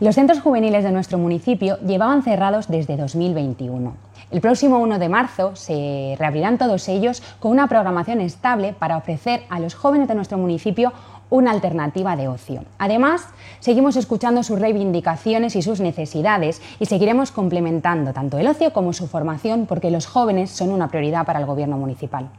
Los centros juveniles de nuestro municipio llevaban cerrados desde 2021. El próximo 1 de marzo se reabrirán todos ellos con una programación estable para ofrecer a los jóvenes de nuestro municipio una alternativa de ocio. Además, seguimos escuchando sus reivindicaciones y sus necesidades y seguiremos complementando tanto el ocio como su formación porque los jóvenes son una prioridad para el Gobierno municipal.